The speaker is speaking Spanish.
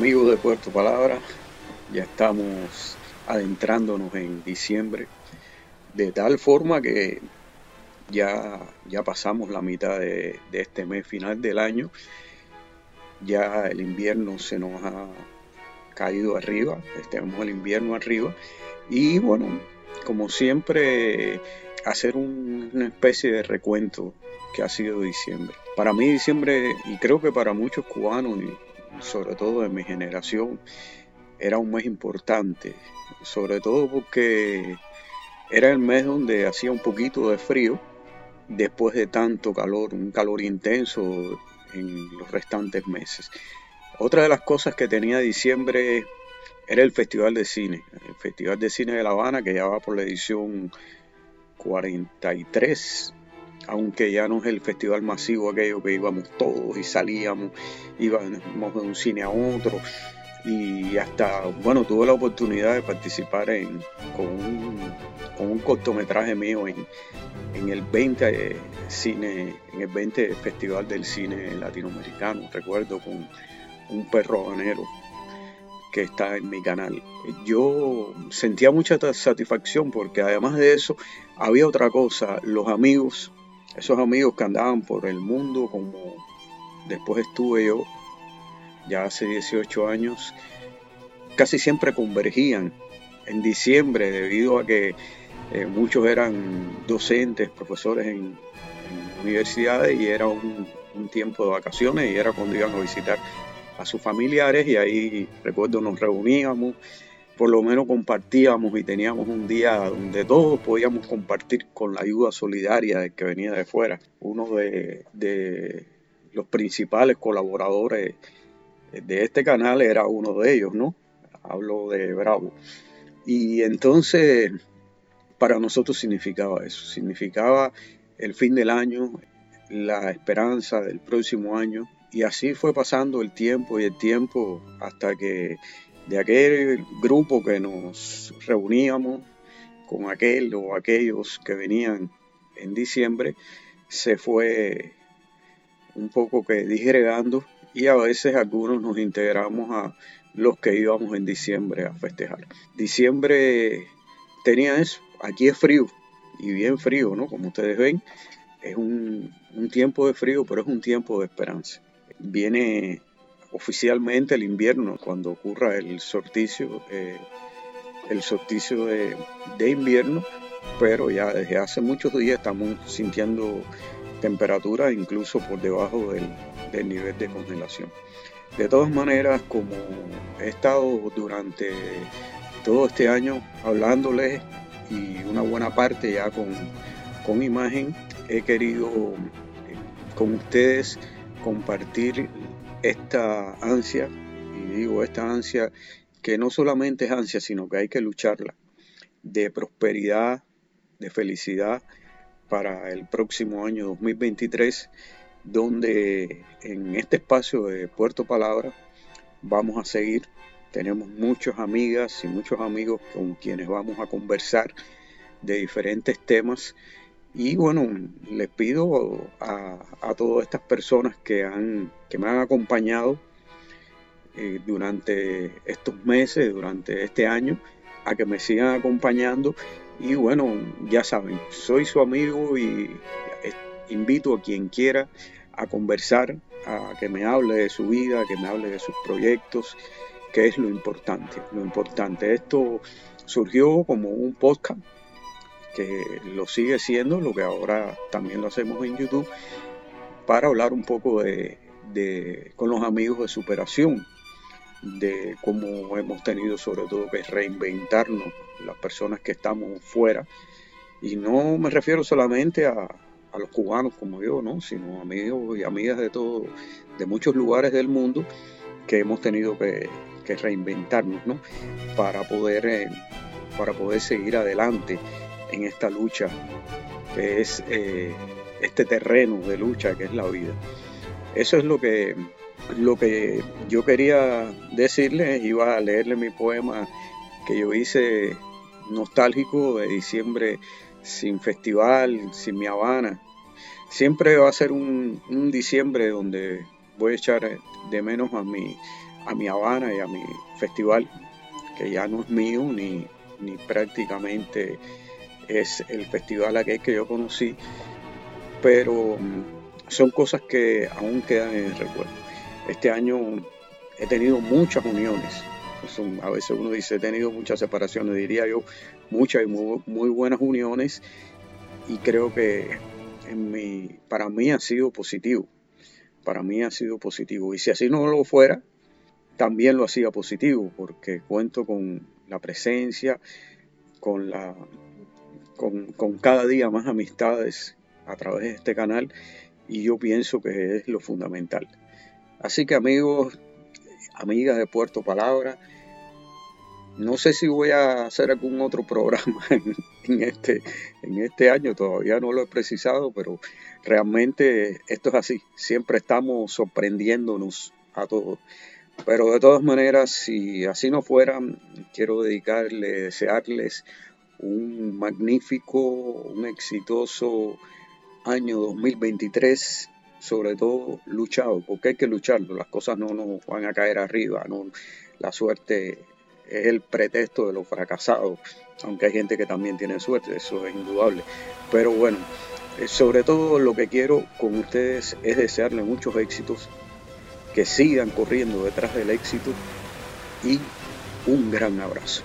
Amigos de Puerto Palabra, ya estamos adentrándonos en diciembre, de tal forma que ya, ya pasamos la mitad de, este mes final del año, ya el invierno se nos ha caído arriba, tenemos el invierno arriba, y bueno, como siempre, hacer una especie de recuento que ha sido diciembre. Para mí diciembre, y creo que para muchos cubanos, sobre todo de mi generación, era un mes importante, sobre todo porque era el mes donde hacía un poquito de frío después de tanto calor, un calor intenso en los restantes meses. Otra de las cosas que tenía diciembre era el Festival de Cine, el Festival de Cine de La Habana, que ya va por la edición 43 aunque ya no es el festival masivo aquello que íbamos todos y salíamos, íbamos de un cine a otro y hasta, bueno, tuve la oportunidad de participar en, con, un, cortometraje mío en, el 20 cine, en el 20 Festival del Cine Latinoamericano, recuerdo con un perro habanero que está en mi canal. Yo sentía mucha satisfacción porque además de eso había otra cosa, los amigos esos amigos que andaban por el mundo como después estuve yo, ya hace 18 años, casi siempre convergían en diciembre debido a que eh, muchos eran docentes, profesores en, universidades y era un, un, tiempo de vacaciones y era cuando iban a visitar a sus familiares y ahí recuerdo nos reuníamos por lo menos compartíamos y teníamos un día donde todos podíamos compartir con la ayuda solidaria que venía de fuera. Uno de, los principales colaboradores de este canal era uno de ellos, ¿no? Hablo de Bravo. Y entonces para nosotros significaba eso, significaba el fin del año, la esperanza del próximo año. Y así fue pasando el tiempo y el tiempo hasta que de aquel grupo que nos reuníamos con aquel o aquellos que venían en diciembre, se fue un poco que disgregando y a veces algunos nos integramos a los que íbamos en diciembre a festejar. Diciembre tenía eso, aquí es frío y bien frío, ¿no? Como ustedes ven, es un, un tiempo de frío, pero es un tiempo de esperanza. Viene oficialmente el invierno, cuando ocurra el sorticio, eh, el sorticio de, invierno, pero ya desde hace muchos días estamos sintiendo temperaturas incluso por debajo del, del nivel de congelación. De todas maneras, como he estado durante todo este año hablándoles y una buena parte ya con, con imagen, he querido eh, con ustedes compartir esta ansia, y digo esta ansia que no solamente es ansia, sino que hay que lucharla, de prosperidad, de felicidad para el próximo año 2023, donde en este espacio de Puerto Palabra vamos a seguir. Tenemos muchas amigas y muchos amigos con quienes vamos a conversar de diferentes temas y bueno, les pido a, todas estas personas que, han, que me han acompañado eh, durante estos meses, durante este año, a que me sigan acompañando. Y bueno, ya saben, soy su amigo y invito a quien quiera a conversar, a que me hable de su vida, a que me hable de sus proyectos, que es lo importante. Lo importante, esto surgió como un podcast que lo sigue siendo, lo que ahora también lo hacemos en YouTube, para hablar un poco de, con los amigos de superación, de cómo hemos tenido sobre todo que reinventarnos las personas que estamos fuera. Y no me refiero solamente a, a los cubanos como yo, ¿no? sino amigos y amigas de todo, de muchos lugares del mundo que hemos tenido que, que reinventarnos ¿no? para, poder, eh, para poder seguir adelante en esta lucha que es eh, este terreno de lucha que es la vida. Eso es lo que, lo que yo quería decirles, iba a leerle mi poema que yo hice nostálgico de diciembre sin festival, sin mi Habana. Siempre va a ser un, un diciembre donde voy a echar de menos a mi, a mi Habana y a mi festival, que ya no es mío ni, ni prácticamente es el festival aquel que yo conocí, pero mm, son cosas que aún quedan en el recuerdo. Este año he tenido muchas uniones, a veces uno dice he tenido muchas separaciones, diría yo muchas y muy, buenas uniones y creo que en mi, para mí ha sido positivo, para mí ha sido positivo. Y si así no lo fuera, también lo hacía positivo porque cuento con la presencia, con la con, cada día más amistades a través de este canal y yo pienso que es lo fundamental. Así que amigos, amigas de Puerto Palabra, no sé si voy a hacer algún otro programa en, este, en este año, todavía no lo he precisado, pero realmente esto es así, siempre estamos sorprendiéndonos a todos. Pero de todas maneras, si así no fuera, quiero dedicarle, desearles un magnífico, un exitoso año 2023, sobre todo luchado, porque hay que lucharlo, las cosas no nos van a caer arriba, no, la suerte es el pretexto de los fracasados, aunque hay gente que también tiene suerte, eso es indudable. Pero bueno, eh, sobre todo lo que quiero con ustedes es desearles muchos éxitos, que sigan corriendo detrás del éxito y un gran abrazo.